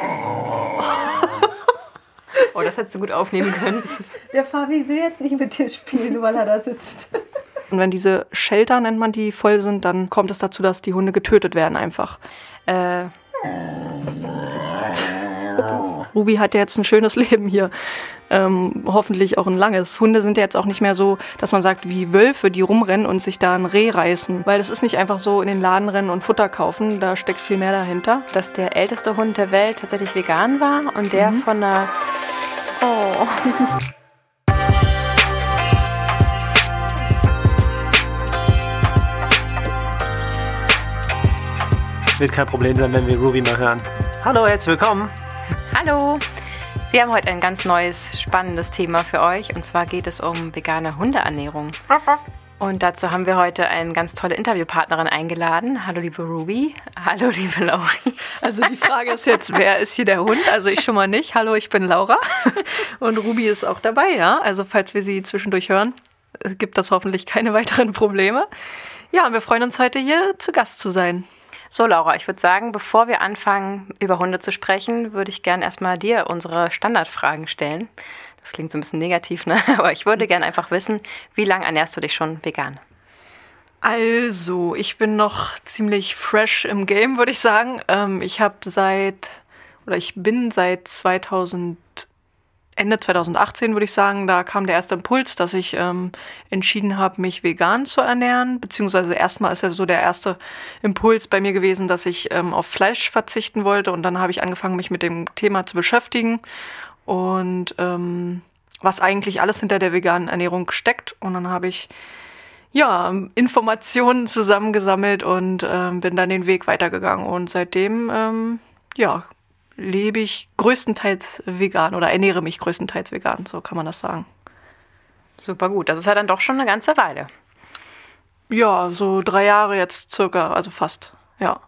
Oh, das hättest du gut aufnehmen können. Der Fabi will jetzt nicht mit dir spielen, weil er da sitzt. Und wenn diese Shelter, nennt man die, voll sind, dann kommt es dazu, dass die Hunde getötet werden einfach. Äh, Ruby hat ja jetzt ein schönes Leben hier. Ähm, hoffentlich auch ein langes. Hunde sind ja jetzt auch nicht mehr so, dass man sagt, wie Wölfe, die rumrennen und sich da ein Reh reißen. Weil es ist nicht einfach so in den Laden rennen und Futter kaufen. Da steckt viel mehr dahinter. Dass der älteste Hund der Welt tatsächlich vegan war und der mhm. von einer. Oh. Wird kein Problem sein, wenn wir Ruby mal hören. Hallo, herzlich willkommen. Hallo. Wir haben heute ein ganz neues, spannendes Thema für euch. Und zwar geht es um vegane Hundeernährung. Und dazu haben wir heute eine ganz tolle Interviewpartnerin eingeladen. Hallo, liebe Ruby. Hallo, liebe Lauri. Also die Frage ist jetzt, wer ist hier der Hund? Also ich schon mal nicht. Hallo, ich bin Laura. Und Ruby ist auch dabei, ja. Also falls wir sie zwischendurch hören, gibt das hoffentlich keine weiteren Probleme. Ja, wir freuen uns heute hier zu Gast zu sein. So, Laura, ich würde sagen, bevor wir anfangen, über Hunde zu sprechen, würde ich gerne erstmal dir unsere Standardfragen stellen. Das klingt so ein bisschen negativ, ne? Aber ich würde gerne einfach wissen, wie lange ernährst du dich schon vegan? Also, ich bin noch ziemlich fresh im Game, würde ich sagen. Ähm, ich habe seit, oder ich bin seit 2000 Ende 2018 würde ich sagen, da kam der erste Impuls, dass ich ähm, entschieden habe, mich vegan zu ernähren. Beziehungsweise erstmal ist ja so der erste Impuls bei mir gewesen, dass ich ähm, auf Fleisch verzichten wollte. Und dann habe ich angefangen, mich mit dem Thema zu beschäftigen und ähm, was eigentlich alles hinter der veganen Ernährung steckt. Und dann habe ich ja Informationen zusammengesammelt und ähm, bin dann den Weg weitergegangen. Und seitdem ähm, ja lebe ich größtenteils vegan oder ernähre mich größtenteils vegan, so kann man das sagen. Super gut, das ist ja dann doch schon eine ganze Weile. Ja, so drei Jahre jetzt circa, also fast, ja.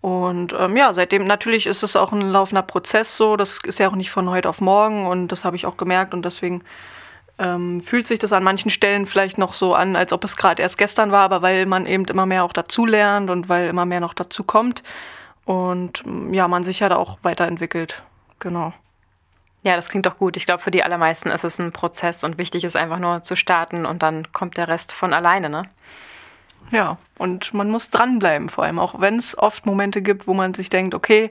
Und ähm, ja, seitdem natürlich ist es auch ein laufender Prozess so. Das ist ja auch nicht von heute auf morgen und das habe ich auch gemerkt und deswegen ähm, fühlt sich das an manchen Stellen vielleicht noch so an, als ob es gerade erst gestern war, aber weil man eben immer mehr auch dazu lernt und weil immer mehr noch dazu kommt, und ja, man sich ja da auch weiterentwickelt. Genau. Ja, das klingt doch gut. Ich glaube, für die allermeisten ist es ein Prozess und wichtig ist einfach nur zu starten und dann kommt der Rest von alleine, ne? Ja, und man muss dranbleiben, vor allem auch wenn es oft Momente gibt, wo man sich denkt, okay,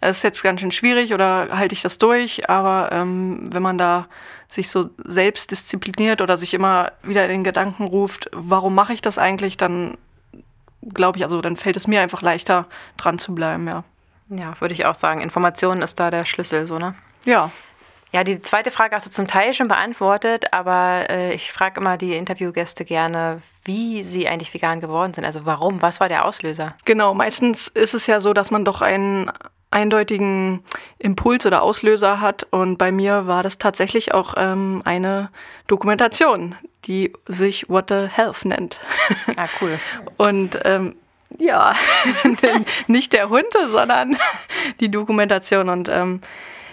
es ist jetzt ganz schön schwierig oder halte ich das durch, aber ähm, wenn man da sich so selbst diszipliniert oder sich immer wieder in den Gedanken ruft, warum mache ich das eigentlich, dann glaube ich, also dann fällt es mir einfach leichter, dran zu bleiben, ja. Ja, würde ich auch sagen. Information ist da der Schlüssel, so, ne? Ja. Ja, die zweite Frage hast du zum Teil schon beantwortet, aber äh, ich frage immer die Interviewgäste gerne, wie sie eigentlich vegan geworden sind. Also warum? Was war der Auslöser? Genau, meistens ist es ja so, dass man doch einen eindeutigen Impuls oder Auslöser hat. Und bei mir war das tatsächlich auch ähm, eine Dokumentation, die sich What the Health nennt. Ah, cool. Und ähm, ja, nicht der Hund, sondern die Dokumentation. Und ähm,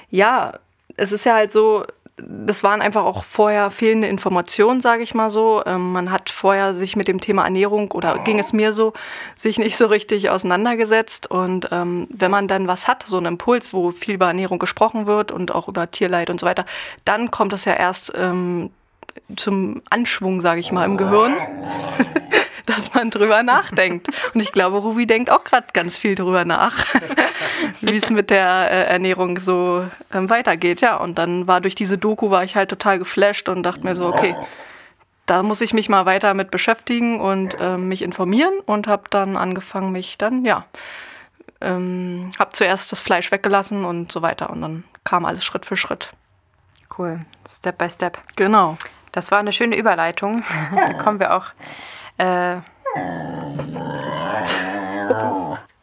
ja, es ist ja halt so, das waren einfach auch vorher fehlende Informationen, sage ich mal so. Ähm, man hat vorher sich mit dem Thema Ernährung oder ging es mir so, sich nicht so richtig auseinandergesetzt. Und ähm, wenn man dann was hat, so einen Impuls, wo viel über Ernährung gesprochen wird und auch über Tierleid und so weiter, dann kommt das ja erst ähm, zum Anschwung, sage ich mal, im Gehirn. dass man drüber nachdenkt. Und ich glaube, Ruby denkt auch gerade ganz viel drüber nach, wie es mit der äh, Ernährung so ähm, weitergeht. Ja, und dann war durch diese Doku war ich halt total geflasht und dachte mir so, okay, da muss ich mich mal weiter mit beschäftigen und äh, mich informieren und habe dann angefangen, mich dann, ja, ähm, habe zuerst das Fleisch weggelassen und so weiter und dann kam alles Schritt für Schritt. Cool, Step by Step. Genau. Das war eine schöne Überleitung. da kommen wir auch äh,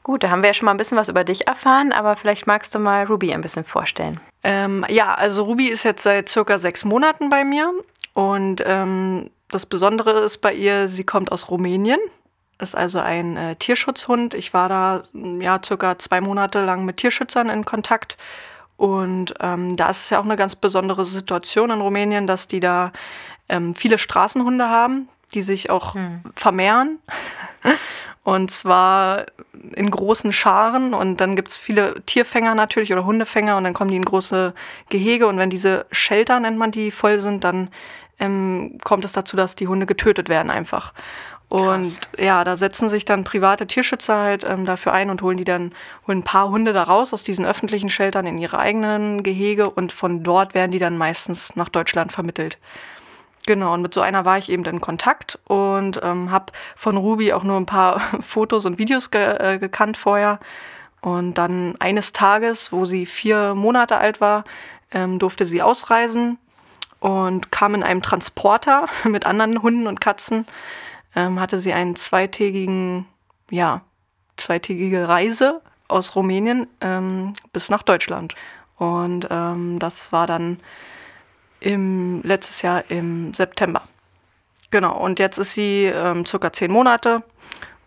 gut, da haben wir ja schon mal ein bisschen was über dich erfahren, aber vielleicht magst du mal Ruby ein bisschen vorstellen. Ähm, ja, also Ruby ist jetzt seit circa sechs Monaten bei mir und ähm, das Besondere ist bei ihr, sie kommt aus Rumänien, ist also ein äh, Tierschutzhund. Ich war da ja circa zwei Monate lang mit Tierschützern in Kontakt und ähm, da ist es ja auch eine ganz besondere Situation in Rumänien, dass die da ähm, viele Straßenhunde haben, die sich auch hm. vermehren. Und zwar in großen Scharen. Und dann gibt es viele Tierfänger natürlich oder Hundefänger und dann kommen die in große Gehege. Und wenn diese Shelter, nennt man die, voll sind, dann ähm, kommt es dazu, dass die Hunde getötet werden einfach. Und Krass. ja, da setzen sich dann private Tierschützer halt ähm, dafür ein und holen die dann, holen ein paar Hunde da raus aus diesen öffentlichen Sheltern in ihre eigenen Gehege und von dort werden die dann meistens nach Deutschland vermittelt. Genau, und mit so einer war ich eben in Kontakt und ähm, habe von Ruby auch nur ein paar Fotos und Videos ge äh, gekannt vorher. Und dann eines Tages, wo sie vier Monate alt war, ähm, durfte sie ausreisen und kam in einem Transporter mit anderen Hunden und Katzen ähm, hatte sie einen zweitägigen, ja, zweitägige Reise aus Rumänien ähm, bis nach Deutschland. Und ähm, das war dann im, letztes Jahr im September. Genau, und jetzt ist sie ähm, circa zehn Monate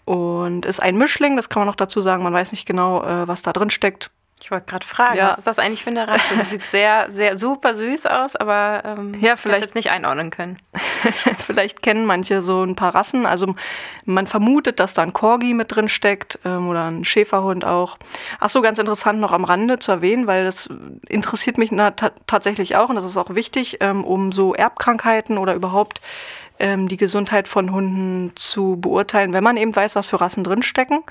und ist ein Mischling, das kann man noch dazu sagen. Man weiß nicht genau, äh, was da drin steckt. Ich wollte gerade fragen, ja. was ist das eigentlich für eine Rasse? Das sieht sehr, sehr super süß aus, aber ähm, ja, vielleicht jetzt nicht einordnen können. vielleicht kennen manche so ein paar Rassen. Also man vermutet, dass da ein Corgi mit drin steckt ähm, oder ein Schäferhund auch. Ach so, ganz interessant noch am Rande zu erwähnen, weil das interessiert mich tatsächlich auch und das ist auch wichtig, ähm, um so Erbkrankheiten oder überhaupt ähm, die Gesundheit von Hunden zu beurteilen, wenn man eben weiß, was für Rassen drinstecken.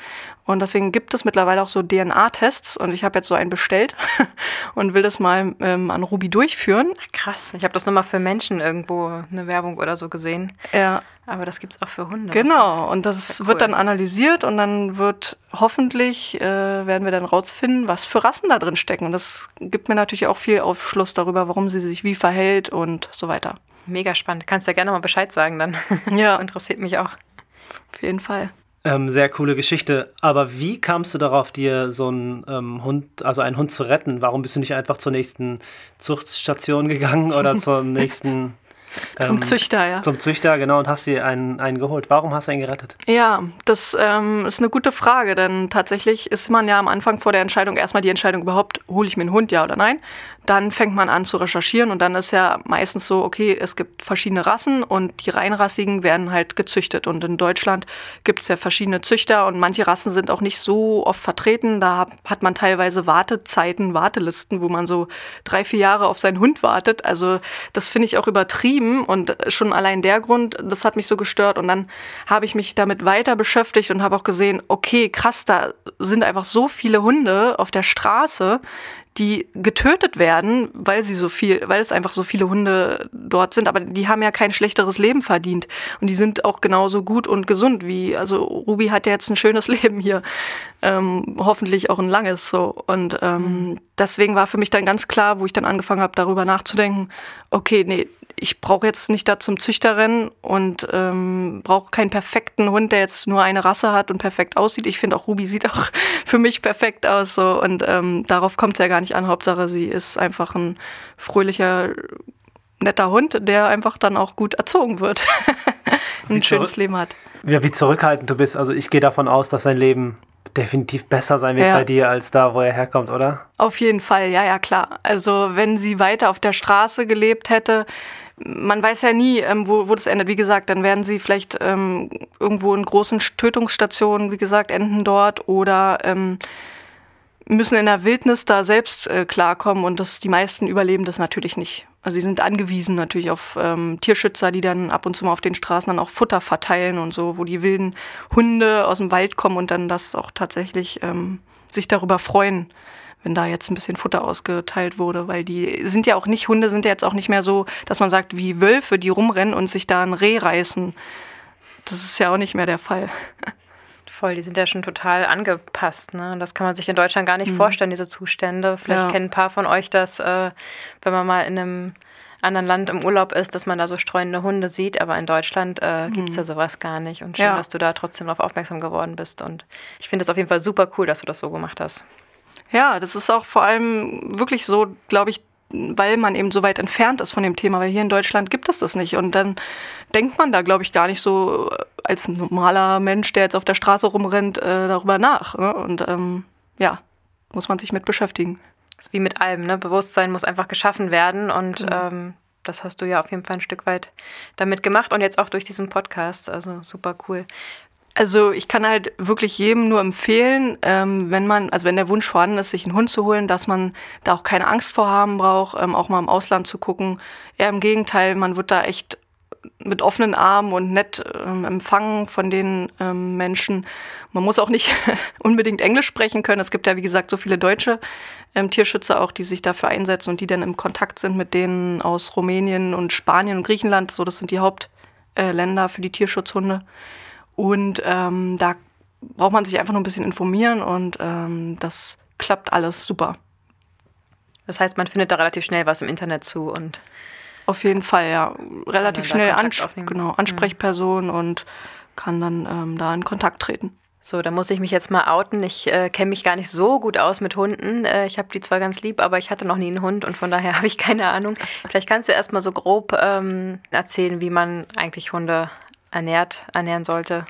Und deswegen gibt es mittlerweile auch so DNA-Tests und ich habe jetzt so einen bestellt und will das mal ähm, an Ruby durchführen. Krass, ich habe das nochmal für Menschen irgendwo eine Werbung oder so gesehen. Ja. Aber das gibt es auch für Hunde. Genau, und das cool. wird dann analysiert und dann wird hoffentlich, äh, werden wir dann rausfinden, was für Rassen da drin stecken. Und das gibt mir natürlich auch viel Aufschluss darüber, warum sie sich wie verhält und so weiter. Mega spannend. Kannst ja gerne mal Bescheid sagen dann. Ja. Das interessiert mich auch. Auf jeden Fall. Ähm, sehr coole Geschichte. Aber wie kamst du darauf, dir so einen ähm, Hund, also einen Hund zu retten? Warum bist du nicht einfach zur nächsten Zuchtstation gegangen oder zur nächsten zum ähm, Züchter, ja. Zum Züchter, genau, und hast dir einen, einen geholt. Warum hast du ihn gerettet? Ja, das ähm, ist eine gute Frage, denn tatsächlich ist man ja am Anfang vor der Entscheidung erstmal die Entscheidung überhaupt, hole ich mir einen Hund, ja oder nein dann fängt man an zu recherchieren und dann ist ja meistens so, okay, es gibt verschiedene Rassen und die reinrassigen werden halt gezüchtet. Und in Deutschland gibt es ja verschiedene Züchter und manche Rassen sind auch nicht so oft vertreten. Da hat man teilweise Wartezeiten, Wartelisten, wo man so drei, vier Jahre auf seinen Hund wartet. Also das finde ich auch übertrieben und schon allein der Grund, das hat mich so gestört. Und dann habe ich mich damit weiter beschäftigt und habe auch gesehen, okay, krass, da sind einfach so viele Hunde auf der Straße, die getötet werden, weil sie so viel, weil es einfach so viele Hunde dort sind, aber die haben ja kein schlechteres Leben verdient. Und die sind auch genauso gut und gesund wie, also Ruby hat ja jetzt ein schönes Leben hier, ähm, hoffentlich auch ein langes so. Und ähm, mhm. deswegen war für mich dann ganz klar, wo ich dann angefangen habe, darüber nachzudenken, okay, nee, ich brauche jetzt nicht da zum Züchter rennen und ähm, brauche keinen perfekten Hund, der jetzt nur eine Rasse hat und perfekt aussieht. Ich finde auch Ruby sieht auch für mich perfekt aus so. Und ähm, darauf kommt es ja gar nicht an. Hauptsache, sie ist einfach ein fröhlicher, netter Hund, der einfach dann auch gut erzogen wird, ein schönes Leben hat. Ja, wie zurückhaltend du bist. Also ich gehe davon aus, dass sein Leben definitiv besser sein wird ja. bei dir als da, wo er herkommt, oder? Auf jeden Fall, ja, ja, klar. Also wenn sie weiter auf der Straße gelebt hätte, man weiß ja nie, ähm, wo, wo das endet. Wie gesagt, dann werden sie vielleicht ähm, irgendwo in großen Tötungsstationen, wie gesagt, enden dort oder ähm, müssen in der Wildnis da selbst äh, klarkommen und das, die meisten überleben das natürlich nicht. Also sie sind angewiesen natürlich auf ähm, Tierschützer, die dann ab und zu mal auf den Straßen dann auch Futter verteilen und so, wo die wilden Hunde aus dem Wald kommen und dann das auch tatsächlich ähm, sich darüber freuen, wenn da jetzt ein bisschen Futter ausgeteilt wurde, weil die sind ja auch nicht, Hunde sind ja jetzt auch nicht mehr so, dass man sagt, wie Wölfe, die rumrennen und sich da ein Reh reißen. Das ist ja auch nicht mehr der Fall. Voll, die sind ja schon total angepasst. Ne? Das kann man sich in Deutschland gar nicht mhm. vorstellen, diese Zustände. Vielleicht ja. kennen ein paar von euch das, äh, wenn man mal in einem anderen Land im Urlaub ist, dass man da so streunende Hunde sieht, aber in Deutschland äh, gibt es mhm. ja sowas gar nicht. Und schön, ja. dass du da trotzdem darauf aufmerksam geworden bist. Und ich finde es auf jeden Fall super cool, dass du das so gemacht hast. Ja, das ist auch vor allem wirklich so, glaube ich, weil man eben so weit entfernt ist von dem Thema, weil hier in Deutschland gibt es das nicht. Und dann denkt man da, glaube ich, gar nicht so als normaler Mensch, der jetzt auf der Straße rumrennt, äh, darüber nach. Ne? Und ähm, ja, muss man sich mit beschäftigen. Das ist wie mit allem, ne? Bewusstsein muss einfach geschaffen werden und genau. ähm, das hast du ja auf jeden Fall ein Stück weit damit gemacht und jetzt auch durch diesen Podcast. Also super cool. Also ich kann halt wirklich jedem nur empfehlen, ähm, wenn man, also wenn der Wunsch vorhanden ist, sich einen Hund zu holen, dass man da auch keine Angst vor haben braucht, ähm, auch mal im Ausland zu gucken. Eher im Gegenteil, man wird da echt mit offenen Armen und nett ähm, empfangen von den ähm, Menschen. Man muss auch nicht unbedingt Englisch sprechen können. Es gibt ja, wie gesagt, so viele deutsche ähm, Tierschützer auch, die sich dafür einsetzen und die dann im Kontakt sind mit denen aus Rumänien und Spanien und Griechenland. So, das sind die Hauptländer äh, für die Tierschutzhunde. Und ähm, da braucht man sich einfach nur ein bisschen informieren und ähm, das klappt alles super. Das heißt, man findet da relativ schnell was im Internet zu und auf jeden Fall, ja. Relativ schnell Ans genau. Ansprechperson mhm. und kann dann ähm, da in Kontakt treten. So, da muss ich mich jetzt mal outen. Ich äh, kenne mich gar nicht so gut aus mit Hunden. Äh, ich habe die zwar ganz lieb, aber ich hatte noch nie einen Hund und von daher habe ich keine Ahnung. Vielleicht kannst du erst mal so grob ähm, erzählen, wie man eigentlich Hunde ernährt, ernähren sollte.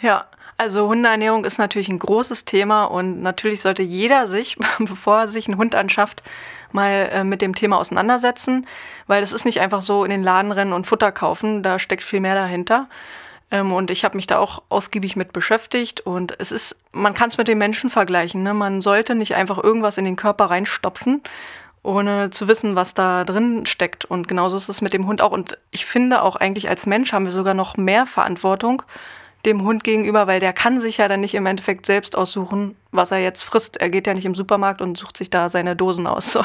Ja, also Hundeernährung ist natürlich ein großes Thema und natürlich sollte jeder sich, bevor er sich einen Hund anschafft, mal äh, mit dem Thema auseinandersetzen, weil es ist nicht einfach so in den Laden rennen und Futter kaufen, da steckt viel mehr dahinter. Ähm, und ich habe mich da auch ausgiebig mit beschäftigt und es ist, man kann es mit den Menschen vergleichen. Ne? Man sollte nicht einfach irgendwas in den Körper reinstopfen, ohne zu wissen, was da drin steckt. Und genauso ist es mit dem Hund auch. Und ich finde auch eigentlich als Mensch haben wir sogar noch mehr Verantwortung, dem Hund gegenüber, weil der kann sich ja dann nicht im Endeffekt selbst aussuchen, was er jetzt frisst. Er geht ja nicht im Supermarkt und sucht sich da seine Dosen aus. So.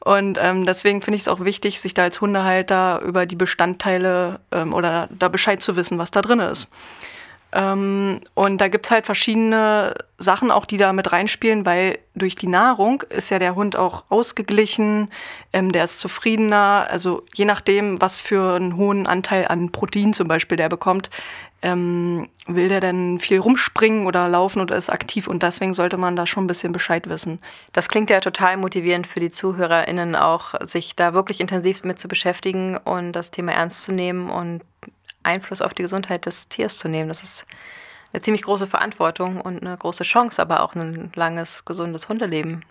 Und ähm, deswegen finde ich es auch wichtig, sich da als Hundehalter über die Bestandteile ähm, oder da Bescheid zu wissen, was da drin ist. Ähm, und da gibt's halt verschiedene Sachen auch, die da mit reinspielen, weil durch die Nahrung ist ja der Hund auch ausgeglichen, ähm, der ist zufriedener. Also je nachdem, was für einen hohen Anteil an Protein zum Beispiel der bekommt, ähm, will der denn viel rumspringen oder laufen oder ist aktiv und deswegen sollte man da schon ein bisschen Bescheid wissen. Das klingt ja total motivierend für die ZuhörerInnen auch, sich da wirklich intensiv mit zu beschäftigen und das Thema ernst zu nehmen und Einfluss auf die Gesundheit des Tiers zu nehmen. Das ist eine ziemlich große Verantwortung und eine große Chance, aber auch ein langes, gesundes Hundeleben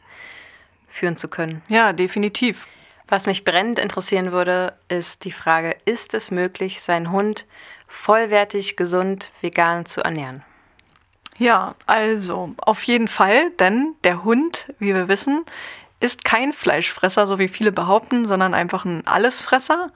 führen zu können. Ja, definitiv. Was mich brennend interessieren würde, ist die Frage, ist es möglich, seinen Hund vollwertig, gesund, vegan zu ernähren? Ja, also auf jeden Fall, denn der Hund, wie wir wissen, ist kein Fleischfresser, so wie viele behaupten, sondern einfach ein Allesfresser.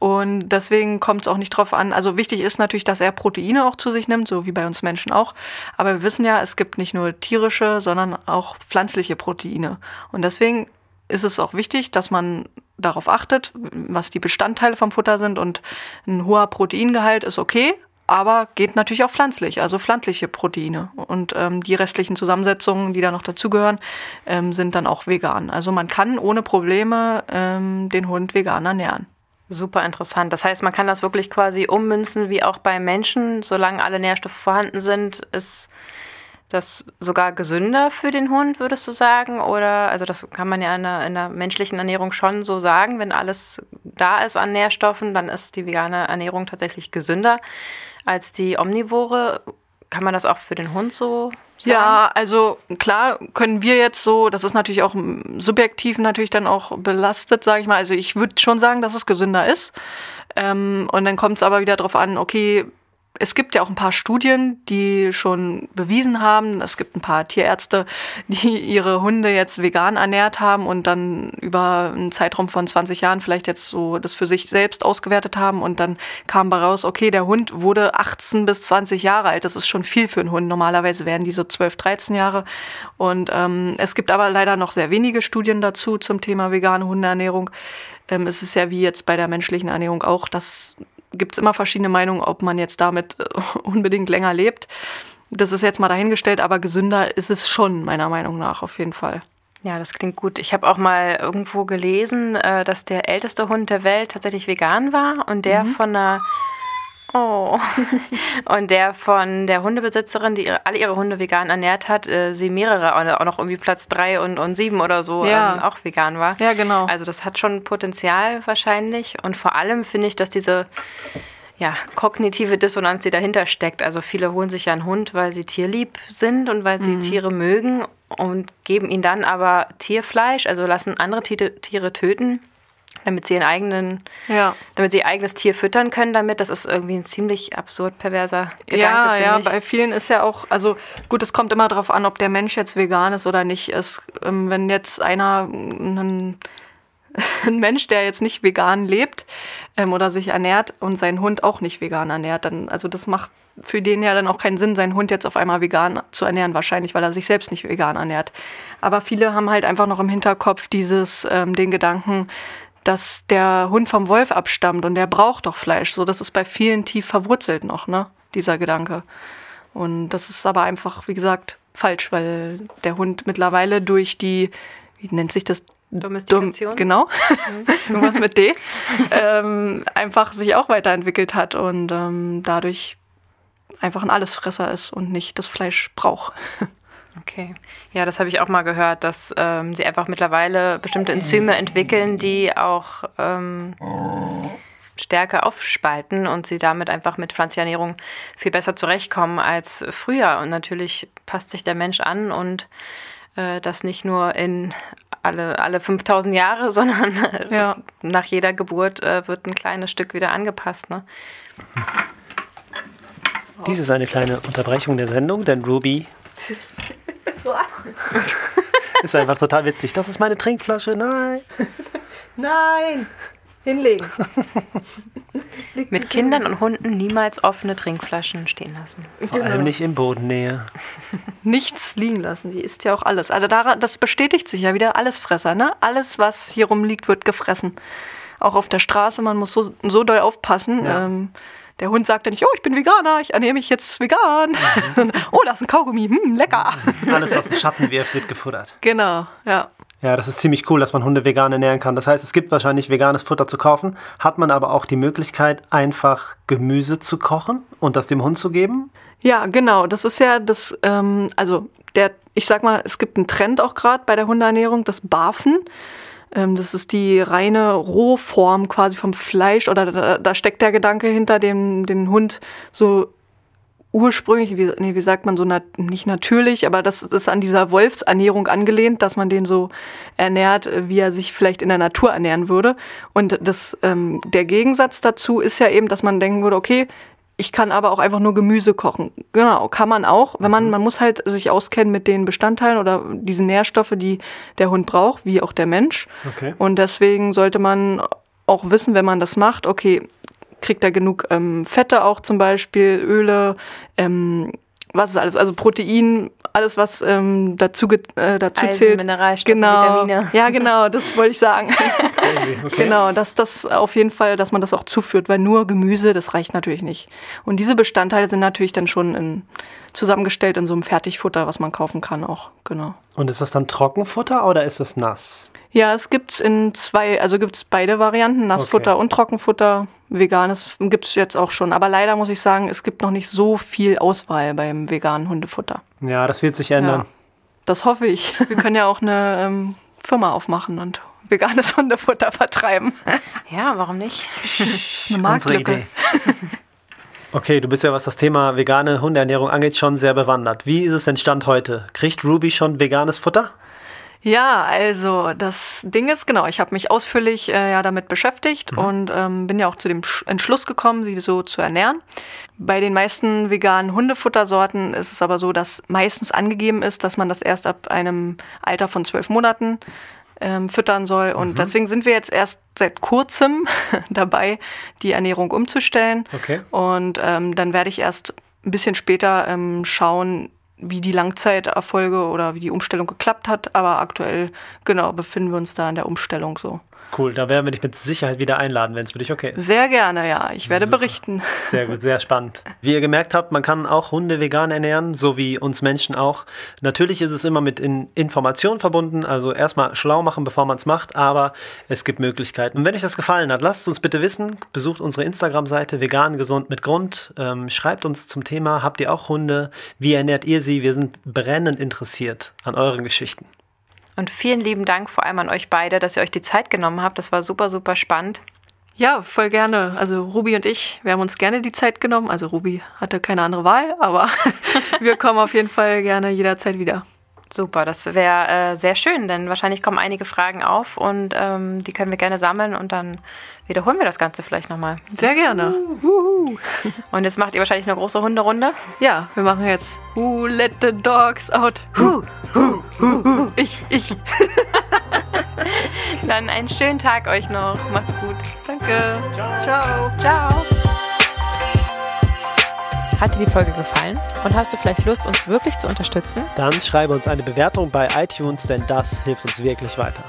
Und deswegen kommt es auch nicht drauf an. Also wichtig ist natürlich, dass er Proteine auch zu sich nimmt, so wie bei uns Menschen auch. Aber wir wissen ja, es gibt nicht nur tierische, sondern auch pflanzliche Proteine. Und deswegen ist es auch wichtig, dass man darauf achtet, was die Bestandteile vom Futter sind. Und ein hoher Proteingehalt ist okay, aber geht natürlich auch pflanzlich, also pflanzliche Proteine. Und ähm, die restlichen Zusammensetzungen, die da noch dazugehören, ähm, sind dann auch vegan. Also man kann ohne Probleme ähm, den Hund vegan ernähren. Super interessant. Das heißt, man kann das wirklich quasi ummünzen, wie auch bei Menschen. Solange alle Nährstoffe vorhanden sind, ist das sogar gesünder für den Hund, würdest du sagen? Oder, also das kann man ja in der, in der menschlichen Ernährung schon so sagen, wenn alles da ist an Nährstoffen, dann ist die vegane Ernährung tatsächlich gesünder als die omnivore. Kann man das auch für den Hund so sagen? Ja, also klar können wir jetzt so, das ist natürlich auch subjektiv natürlich dann auch belastet, sage ich mal. Also ich würde schon sagen, dass es gesünder ist. Ähm, und dann kommt es aber wieder darauf an, okay, es gibt ja auch ein paar Studien, die schon bewiesen haben, es gibt ein paar Tierärzte, die ihre Hunde jetzt vegan ernährt haben und dann über einen Zeitraum von 20 Jahren vielleicht jetzt so das für sich selbst ausgewertet haben und dann kam bei raus, okay, der Hund wurde 18 bis 20 Jahre alt. Das ist schon viel für einen Hund. Normalerweise werden die so 12, 13 Jahre. Und ähm, es gibt aber leider noch sehr wenige Studien dazu zum Thema vegane Hundeernährung. Ähm, es ist ja wie jetzt bei der menschlichen Ernährung auch, dass gibt es immer verschiedene Meinungen, ob man jetzt damit äh, unbedingt länger lebt. Das ist jetzt mal dahingestellt, aber gesünder ist es schon, meiner Meinung nach, auf jeden Fall. Ja, das klingt gut. Ich habe auch mal irgendwo gelesen, äh, dass der älteste Hund der Welt tatsächlich vegan war und der mhm. von einer Oh. Und der von der Hundebesitzerin, die ihre, alle ihre Hunde vegan ernährt hat, äh, sie mehrere, auch noch irgendwie Platz drei und, und sieben oder so, ja. ähm, auch vegan war. Ja, genau. Also das hat schon Potenzial wahrscheinlich. Und vor allem finde ich, dass diese ja, kognitive Dissonanz, die dahinter steckt. Also viele holen sich ja einen Hund, weil sie tierlieb sind und weil sie mhm. Tiere mögen und geben ihnen dann aber Tierfleisch, also lassen andere Tiere töten damit sie ihren eigenen, Ja. damit sie ihr eigenes Tier füttern können damit. Das ist irgendwie ein ziemlich absurd perverser Gedanke. Ja, ja, ich. bei vielen ist ja auch, also gut, es kommt immer darauf an, ob der Mensch jetzt vegan ist oder nicht. Es, ähm, wenn jetzt einer, ein, ein Mensch, der jetzt nicht vegan lebt ähm, oder sich ernährt und sein Hund auch nicht vegan ernährt, dann, also das macht für den ja dann auch keinen Sinn, seinen Hund jetzt auf einmal vegan zu ernähren, wahrscheinlich, weil er sich selbst nicht vegan ernährt. Aber viele haben halt einfach noch im Hinterkopf dieses, ähm, den Gedanken, dass der Hund vom Wolf abstammt und der braucht doch Fleisch. So, das ist bei vielen tief verwurzelt noch, ne? Dieser Gedanke. Und das ist aber einfach, wie gesagt, falsch, weil der Hund mittlerweile durch die, wie nennt sich das? Domestikation? Dom- genau. Irgendwas mit D. ähm, einfach sich auch weiterentwickelt hat und ähm, dadurch einfach ein Allesfresser ist und nicht das Fleisch braucht. Okay. Ja, das habe ich auch mal gehört, dass ähm, sie einfach mittlerweile bestimmte Enzyme entwickeln, die auch ähm, Stärke aufspalten und sie damit einfach mit pflanzlicher Ernährung viel besser zurechtkommen als früher. Und natürlich passt sich der Mensch an und äh, das nicht nur in alle, alle 5000 Jahre, sondern Ja. nach jeder Geburt äh, wird ein kleines Stück wieder angepasst. Ne? Dies ist eine kleine Unterbrechung der Sendung, denn Ruby ist einfach total witzig. Das ist meine Trinkflasche, nein. Nein! Hinlegen. Mit Kindern und Hunden niemals offene Trinkflaschen stehen lassen. Vor allem nicht in Bodennähe. Nichts liegen lassen. Die isst ja auch alles. Also daran, das bestätigt sich ja wieder Allesfresser, ne? Alles, was hier rumliegt, wird gefressen. Auch auf der Straße, man muss so, so doll aufpassen. Ja. Ähm, der Hund sagt ja nicht, oh, ich bin Veganer, ich ernähre mich jetzt vegan. oh, da ist ein Kaugummi, hm, lecker. Alles, was den Schatten wirft, wird gefuttert. genau, ja. Ja, das ist ziemlich cool, dass man Hunde vegan ernähren kann. Das heißt, es gibt wahrscheinlich veganes Futter zu kaufen, hat man aber auch die Möglichkeit, einfach Gemüse zu kochen und das dem Hund zu geben. Ja, genau. Das ist ja das, ähm, also der, ich sag mal, es gibt einen Trend auch gerade bei der Hundeernährung, das Barfen. Ähm, das ist die reine Rohform quasi vom Fleisch oder da, da steckt der Gedanke hinter dem den Hund so ursprünglich, wie, nee, wie sagt man so, nat nicht natürlich, aber das ist an dieser Wolfsernährung angelehnt, dass man den so ernährt, äh, wie er sich vielleicht in der Natur ernähren würde. Und das, ähm, der Gegensatz dazu ist ja eben, dass man denken würde, okay, ich kann aber auch einfach nur Gemüse kochen. Genau, kann man auch, wenn man, man muss halt sich auskennen mit den Bestandteilen oder diesen Nährstoffe, die der Hund braucht, wie auch der Mensch. Okay. Und deswegen sollte man auch wissen, wenn man das macht, okay, kriegt er genug ähm, Fette auch zum Beispiel, Öle, ähm, was ist alles, also Protein, alles was ähm, dazu, äh, dazu Eisen, zählt. Mineralstoffe, genau. Vitamine. Ja, genau, das wollte ich sagen. okay. Genau, dass das auf jeden Fall, dass man das auch zuführt, weil nur Gemüse, das reicht natürlich nicht. Und diese Bestandteile sind natürlich dann schon in, zusammengestellt in so einem Fertigfutter, was man kaufen kann auch. Genau. Und ist das dann Trockenfutter oder ist das nass? Ja, es gibt's in zwei, also gibt's beide Varianten, Nassfutter Okay. und Trockenfutter. Veganes gibt's jetzt auch schon. Aber leider muss ich sagen, es gibt noch nicht so viel Auswahl beim veganen Hundefutter. Ja, das wird sich ändern. Ja. Das hoffe ich. Wir können ja auch eine ähm, Firma aufmachen und veganes Hundefutter vertreiben. Ja, warum nicht? Das ist eine Marktlücke. Okay, du bist ja, was das Thema vegane Hundeernährung angeht, schon sehr bewandert. Wie ist es denn Stand heute? Kriegt Ruby schon veganes Futter? Ja, also das Ding ist, genau, ich habe mich ausführlich äh, ja damit beschäftigt und ähm, bin ja auch zu dem Sch- Entschluss gekommen, sie so zu ernähren. Bei den meisten veganen Hundefuttersorten ist es aber so, dass meistens angegeben ist, dass man das erst ab einem Alter von zwölf Monaten ähm, füttern soll. Und deswegen sind wir jetzt erst seit kurzem dabei, die Ernährung umzustellen. Okay. Und ähm, dann werde ich erst ein bisschen später ähm, schauen, wie die Langzeiterfolge oder wie die Umstellung geklappt hat. Aber aktuell, genau, befinden wir uns da in der Umstellung so. Cool, da werden wir dich mit Sicherheit wieder einladen, wenn es für dich okay ist. Sehr gerne, ja. Ich werde Super. berichten. Sehr gut, sehr spannend. Wie ihr gemerkt habt, man kann auch Hunde vegan ernähren, so wie uns Menschen auch. Natürlich ist es immer mit in Information verbunden, also erstmal schlau machen, bevor man es macht, aber es gibt Möglichkeiten. Und wenn euch das gefallen hat, lasst es uns bitte wissen. Besucht unsere Instagram-Seite vegan gesund mit Grund. Ähm, schreibt uns zum Thema, habt ihr auch Hunde? Wie ernährt ihr sie? Wir sind brennend interessiert an euren Geschichten. Und vielen lieben Dank vor allem an euch beide, dass ihr euch die Zeit genommen habt. Das war super, super spannend. Ja, voll gerne. Also Ruby und ich, wir haben uns gerne die Zeit genommen. Also Ruby hatte keine andere Wahl, aber wir kommen auf jeden Fall gerne jederzeit wieder. Super, das wäre äh, sehr schön, denn wahrscheinlich kommen einige Fragen auf und ähm, die können wir gerne sammeln und dann wiederholen wir das Ganze vielleicht nochmal. Sehr gerne. Und jetzt macht ihr wahrscheinlich eine große Hunderunde. Ja, wir machen jetzt Who let the dogs out? Who, who, who, who. Ich, ich. Dann einen schönen Tag euch noch. Macht's gut. Danke. Ciao. Ciao. Hat dir die Folge gefallen und hast du vielleicht Lust, uns wirklich zu unterstützen? Dann schreibe uns eine Bewertung bei iTunes, denn das hilft uns wirklich weiter.